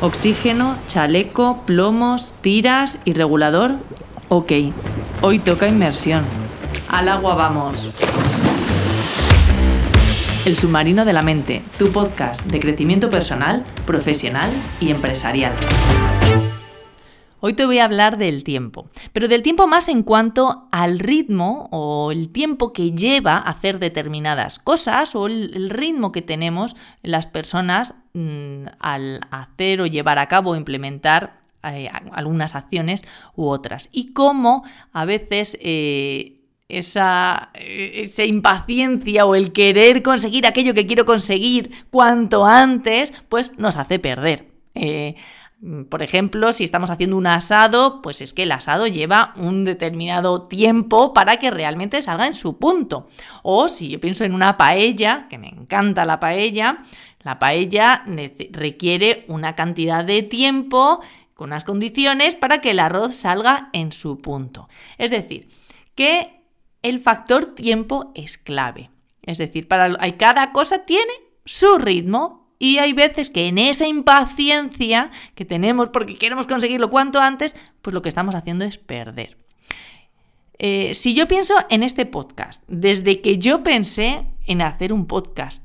Oxígeno, chaleco, plomos, tiras y regulador. Ok, hoy toca inmersión. Al agua vamos. El submarino de la mente, tu podcast de crecimiento personal, profesional y empresarial. Hoy te voy a hablar del tiempo, pero del tiempo más en cuanto al ritmo o el tiempo que lleva hacer determinadas cosas o el, ritmo que tenemos las personas mm, al hacer o llevar a cabo o implementar eh, algunas acciones u otras y cómo a veces eh, esa, eh, esa, impaciencia o el querer conseguir aquello que quiero conseguir cuanto antes, pues nos hace perder. Por ejemplo, si estamos haciendo un asado, pues es que el asado lleva un determinado tiempo para que realmente salga en su punto. O si yo pienso en una paella, que me encanta la paella, la paella requiere una cantidad de tiempo con unas condiciones para que el arroz salga en su punto. Es decir, que el factor tiempo es clave. Es decir, para cada cosa tiene su ritmo y hay veces que en esa impaciencia que tenemos porque queremos conseguirlo cuanto antes, pues lo que estamos haciendo es perder. Eh, si yo pienso en este podcast, desde que yo pensé en hacer un podcast,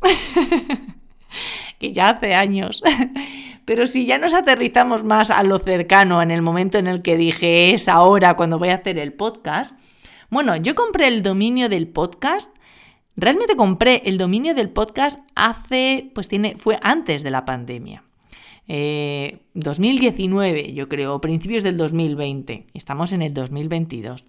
que ya hace años, pero si ya nos aterrizamos más a lo cercano, en el momento en el que dije es ahora cuando voy a hacer el podcast, bueno, yo compré el dominio del podcast Realmente compré el dominio del podcast hace, pues tiene, fue antes de la pandemia. 2019, eh, yo creo, principios del 2020. Estamos en el 2022.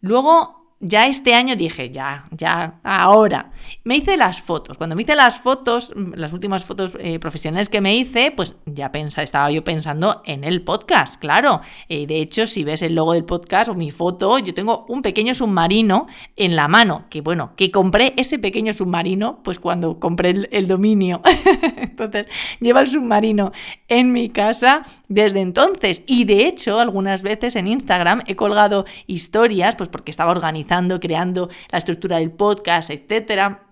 Luego ya este año dije, ya, ya, ahora. Me hice las fotos. Cuando me hice las fotos, las últimas fotos eh, profesionales que me hice, pues ya pensa, estaba yo pensando en el podcast, claro. Eh, de hecho, si ves el logo del podcast o mi foto, yo tengo un pequeño submarino en la mano, que bueno, que compré ese pequeño submarino, pues cuando compré el, el dominio. entonces, lleva el submarino en mi casa desde entonces. Y de hecho, algunas veces en Instagram he colgado historias, pues porque estaba organizando creando la estructura del podcast, etcétera.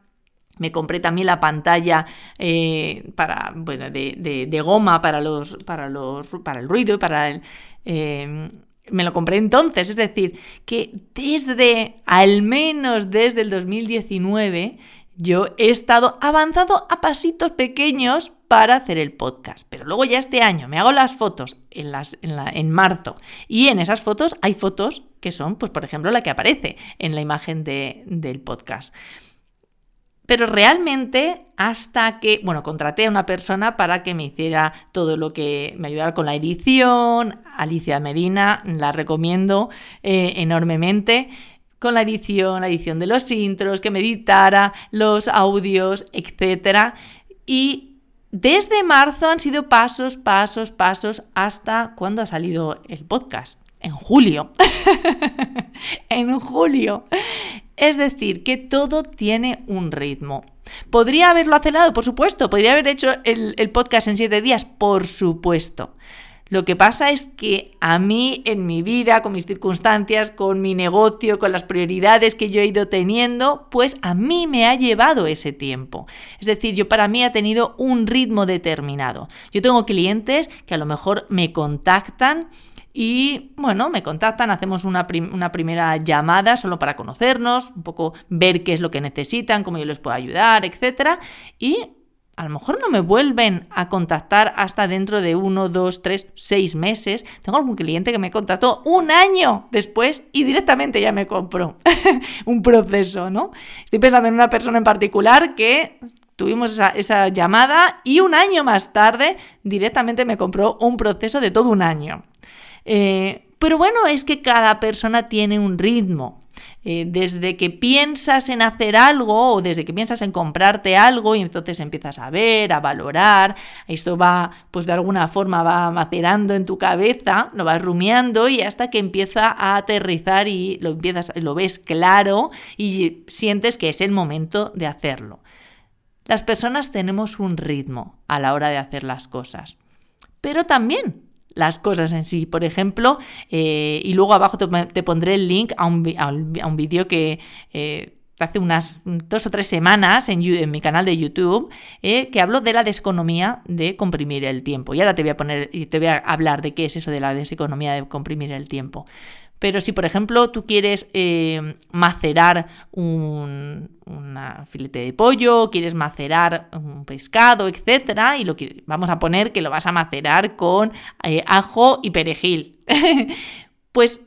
Me compré también la pantalla eh, para, bueno, de, goma para, los, para, los, para el ruido y para el... Eh, me lo compré entonces, es decir, que desde, al menos desde el 2019, yo he estado avanzando a pasitos pequeños para hacer el podcast. Pero luego ya este año me hago las fotos en, las, en, marzo y en esas fotos hay fotos que son, pues por ejemplo, la que aparece en la imagen de, del podcast. Pero realmente hasta que, bueno, contraté a una persona para que me hiciera todo lo que me ayudara con la edición, Alicia Medina, la recomiendo eh, enormemente con la edición, la edición de los intros, que me editara los audios, etc. Y desde marzo han sido pasos, pasos, pasos hasta cuando ha salido el podcast. En julio. en julio. Es decir, que todo tiene un ritmo. ¿Podría haberlo acelerado? Por supuesto. ¿Podría haber hecho el, el podcast en siete días? Por supuesto. Lo que pasa es que a mí en mi vida, con mis circunstancias, con mi negocio, con las prioridades que yo he ido teniendo, pues a mí me ha llevado ese tiempo. Es decir, yo para mí ha tenido un ritmo determinado. Yo tengo clientes que a lo mejor me contactan y bueno, me contactan, hacemos una, una, primera llamada solo para conocernos, un poco ver qué es lo que necesitan, cómo yo les puedo ayudar, etc. Y a lo mejor no me vuelven a contactar hasta dentro de uno, dos, tres, seis meses. Tengo algún cliente que me contactó un año después y directamente ya me compró un proceso, ¿no? Estoy pensando en una persona en particular que tuvimos esa, llamada y un año más tarde directamente me compró un proceso de todo un año. Eh, pero bueno, es que cada persona tiene un ritmo. Eh, desde que piensas en hacer algo o desde que piensas en comprarte algo y entonces empiezas a ver, a valorar, esto va, pues de alguna forma va macerando en tu cabeza, lo vas rumiando y hasta que empieza a aterrizar y lo empiezas, lo ves claro y sientes que es el momento de hacerlo. Las personas tenemos un ritmo a la hora de hacer las cosas, pero también las cosas en sí. Por ejemplo, eh, y luego abajo te, pondré el link a un, a un vídeo que... Eh, hace unas dos o tres semanas en, mi canal de YouTube eh, que hablo de la deseconomía de comprimir el tiempo. Y ahora te voy a poner y te voy a hablar de qué es eso de la deseconomía de comprimir el tiempo. Pero si, por ejemplo, tú quieres macerar un filete de pollo, quieres macerar pescado, etcétera, y lo que, vamos a poner que lo vas a macerar con eh, ajo y perejil. pues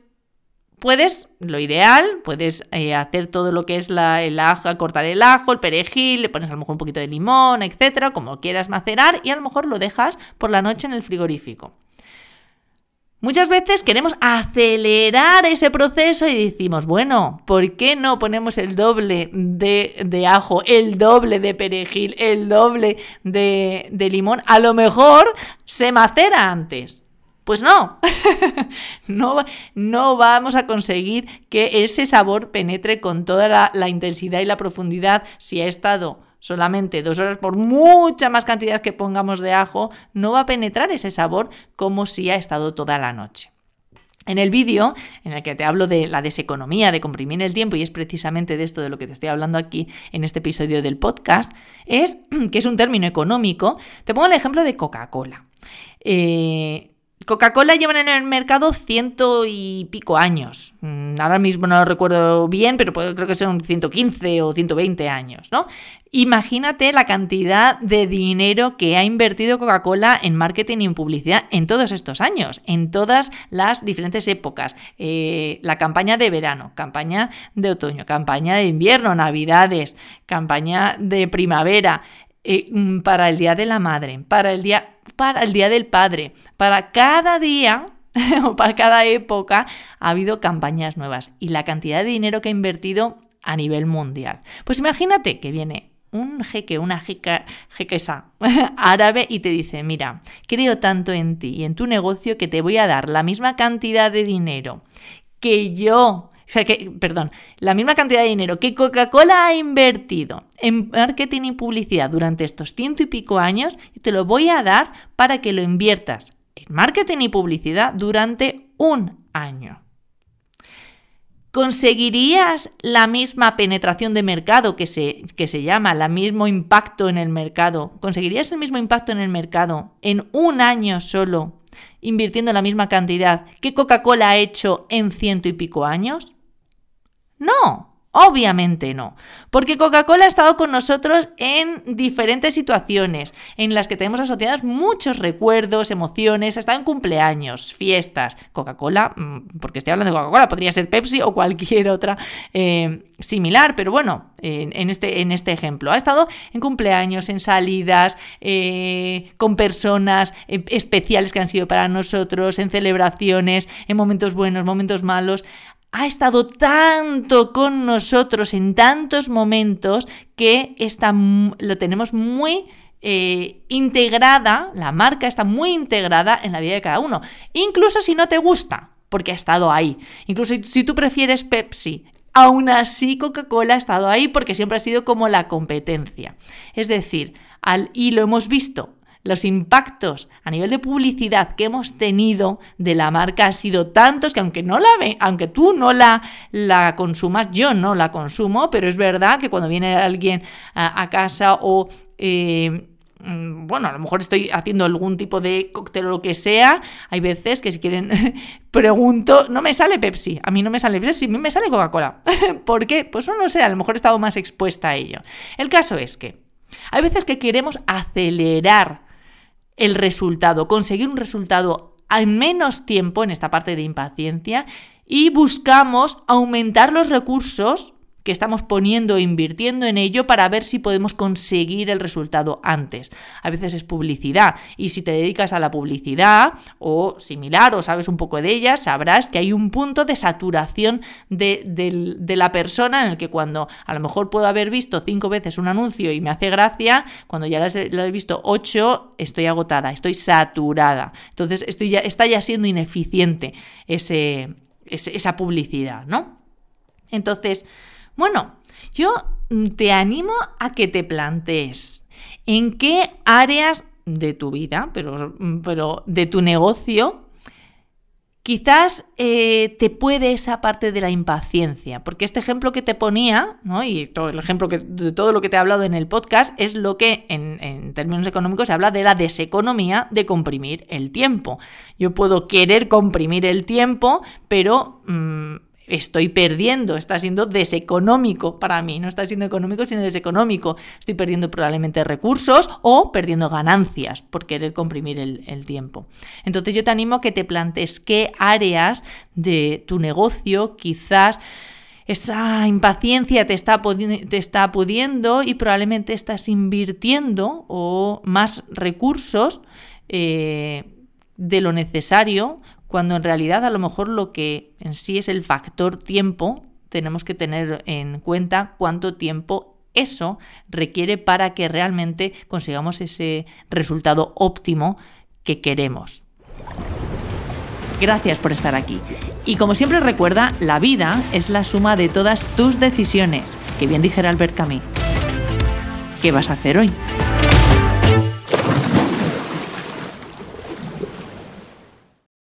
Puedes, lo ideal, puedes eh, hacer todo lo que es la, el ajo, cortar el ajo, el perejil, le pones a lo mejor un poquito de limón, etcétera, como quieras macerar, y a lo mejor lo dejas por la noche en el frigorífico. Muchas veces queremos acelerar ese proceso y decimos, bueno, ¿por qué no ponemos el doble de, de ajo, el doble de perejil, el doble de, de limón? A lo mejor se macera antes. Pues no, no, no, vamos a conseguir que ese sabor penetre con toda la, intensidad y la profundidad si ha estado solamente dos horas por mucha más cantidad que pongamos de ajo, no va a penetrar ese sabor como si ha estado toda la noche. En el vídeo en el que te hablo de la deseconomía, de comprimir el tiempo, y es precisamente de esto de lo que te estoy hablando aquí en este episodio del podcast, es que es un término económico. Te pongo el ejemplo de Coca-Cola. Eh, Coca-Cola lleva en el mercado ciento y pico años. Mm, ahora mismo no lo recuerdo bien, pero creo que son 115 o 120 años, ¿no? Imagínate la cantidad de dinero que ha invertido Coca-Cola en marketing y en publicidad en todos estos años, en todas las diferentes épocas. Eh, la campaña de verano, campaña de otoño, campaña de invierno, navidades, campaña de primavera, eh, mm, para el Día de la Madre, para el Día para el Día del Padre. Para cada día o para cada época ha habido campañas nuevas y la cantidad de dinero que ha invertido a nivel mundial. Pues imagínate que viene un jeque, una jeca, jequesa árabe y te dice, mira, creo tanto en ti y en tu negocio que te voy a dar la misma cantidad de dinero que yo sea, que, perdón, la misma cantidad de dinero que Coca-Cola ha invertido en marketing y publicidad durante estos ciento y pico años, te lo voy a dar para que lo inviertas en marketing y publicidad durante un año. ¿Conseguirías la misma penetración de mercado que se, que se llama, el mismo impacto en el mercado? ¿Conseguirías el mismo impacto en el mercado en un año solo, invirtiendo la misma cantidad que Coca-Cola ha hecho en ciento y pico años? No, Obviamente no, porque Coca-Cola ha estado con nosotros en diferentes situaciones en las que tenemos asociados muchos recuerdos, emociones, hasta en cumpleaños, fiestas. Coca-Cola, mm, porque estoy hablando de Coca-Cola, podría ser Pepsi o cualquier otra eh, similar, pero bueno, en, este, en este ejemplo, ha estado en cumpleaños, en salidas, eh, con personas eh, especiales que han sido para nosotros, en celebraciones, en momentos buenos, momentos malos ha estado tanto con nosotros en tantos momentos que está, lo tenemos muy eh, integrada, la marca está muy integrada en la vida de cada uno. Incluso si no te gusta, porque ha estado ahí. Incluso si tú prefieres Pepsi, aún así Coca-Cola ha estado ahí porque siempre ha sido como la competencia. Es decir, y lo hemos visto los impactos a nivel de publicidad que hemos tenido de la marca han sido tantos que aunque no la ve, aunque tú no la, la consumas, yo no la consumo, pero es verdad que cuando viene alguien a, casa o eh, mm, bueno, a lo mejor estoy haciendo algún tipo de cóctel o lo que sea. Hay veces que si quieren, pregunto, no me sale Pepsi. A mí no me sale Pepsi, a mí me sale Coca-Cola. ¿Por qué? Pues no lo sé, a lo mejor he estado más expuesta a ello. El caso es que hay veces que queremos acelerar el resultado, conseguir un resultado en menos tiempo en esta parte de impaciencia y buscamos aumentar los recursos que estamos poniendo e invirtiendo en ello para ver si podemos conseguir el resultado antes. A veces es publicidad y si te dedicas a la publicidad o similar o sabes un poco de ella, sabrás que hay un punto de saturación de, la persona en el que cuando a lo mejor puedo haber visto cinco veces un anuncio y me hace gracia, cuando ya lo he visto ocho, estoy agotada, estoy saturada. Entonces estoy ya, está ya siendo ineficiente ese, esa publicidad, ¿no? Entonces, bueno, yo te animo a que te plantees en qué áreas de tu vida, pero, pero de tu negocio, Quizás eh, te puede esa parte de la impaciencia, porque este ejemplo que te ponía, ¿no? y todo el ejemplo que, de todo lo que te he hablado en el podcast, es lo que en, términos económicos se habla de la deseconomía de comprimir el tiempo. Yo puedo querer comprimir el tiempo, pero... Mm, estoy perdiendo, está siendo deseconómico para mí, no está siendo económico, sino deseconómico. Estoy perdiendo probablemente recursos o perdiendo ganancias por querer comprimir el, tiempo. Entonces yo te animo a que te plantes qué áreas de tu negocio quizás esa impaciencia te está, te está pudiendo y probablemente estás invirtiendo o más recursos eh, de lo necesario cuando en realidad a lo mejor lo que en sí es el factor tiempo, tenemos que tener en cuenta cuánto tiempo eso requiere para que realmente consigamos ese resultado óptimo que queremos. Gracias por estar aquí. Y como siempre recuerda, la vida es la suma de todas tus decisiones, que bien dijera Albert Camus. ¿Qué vas a hacer hoy?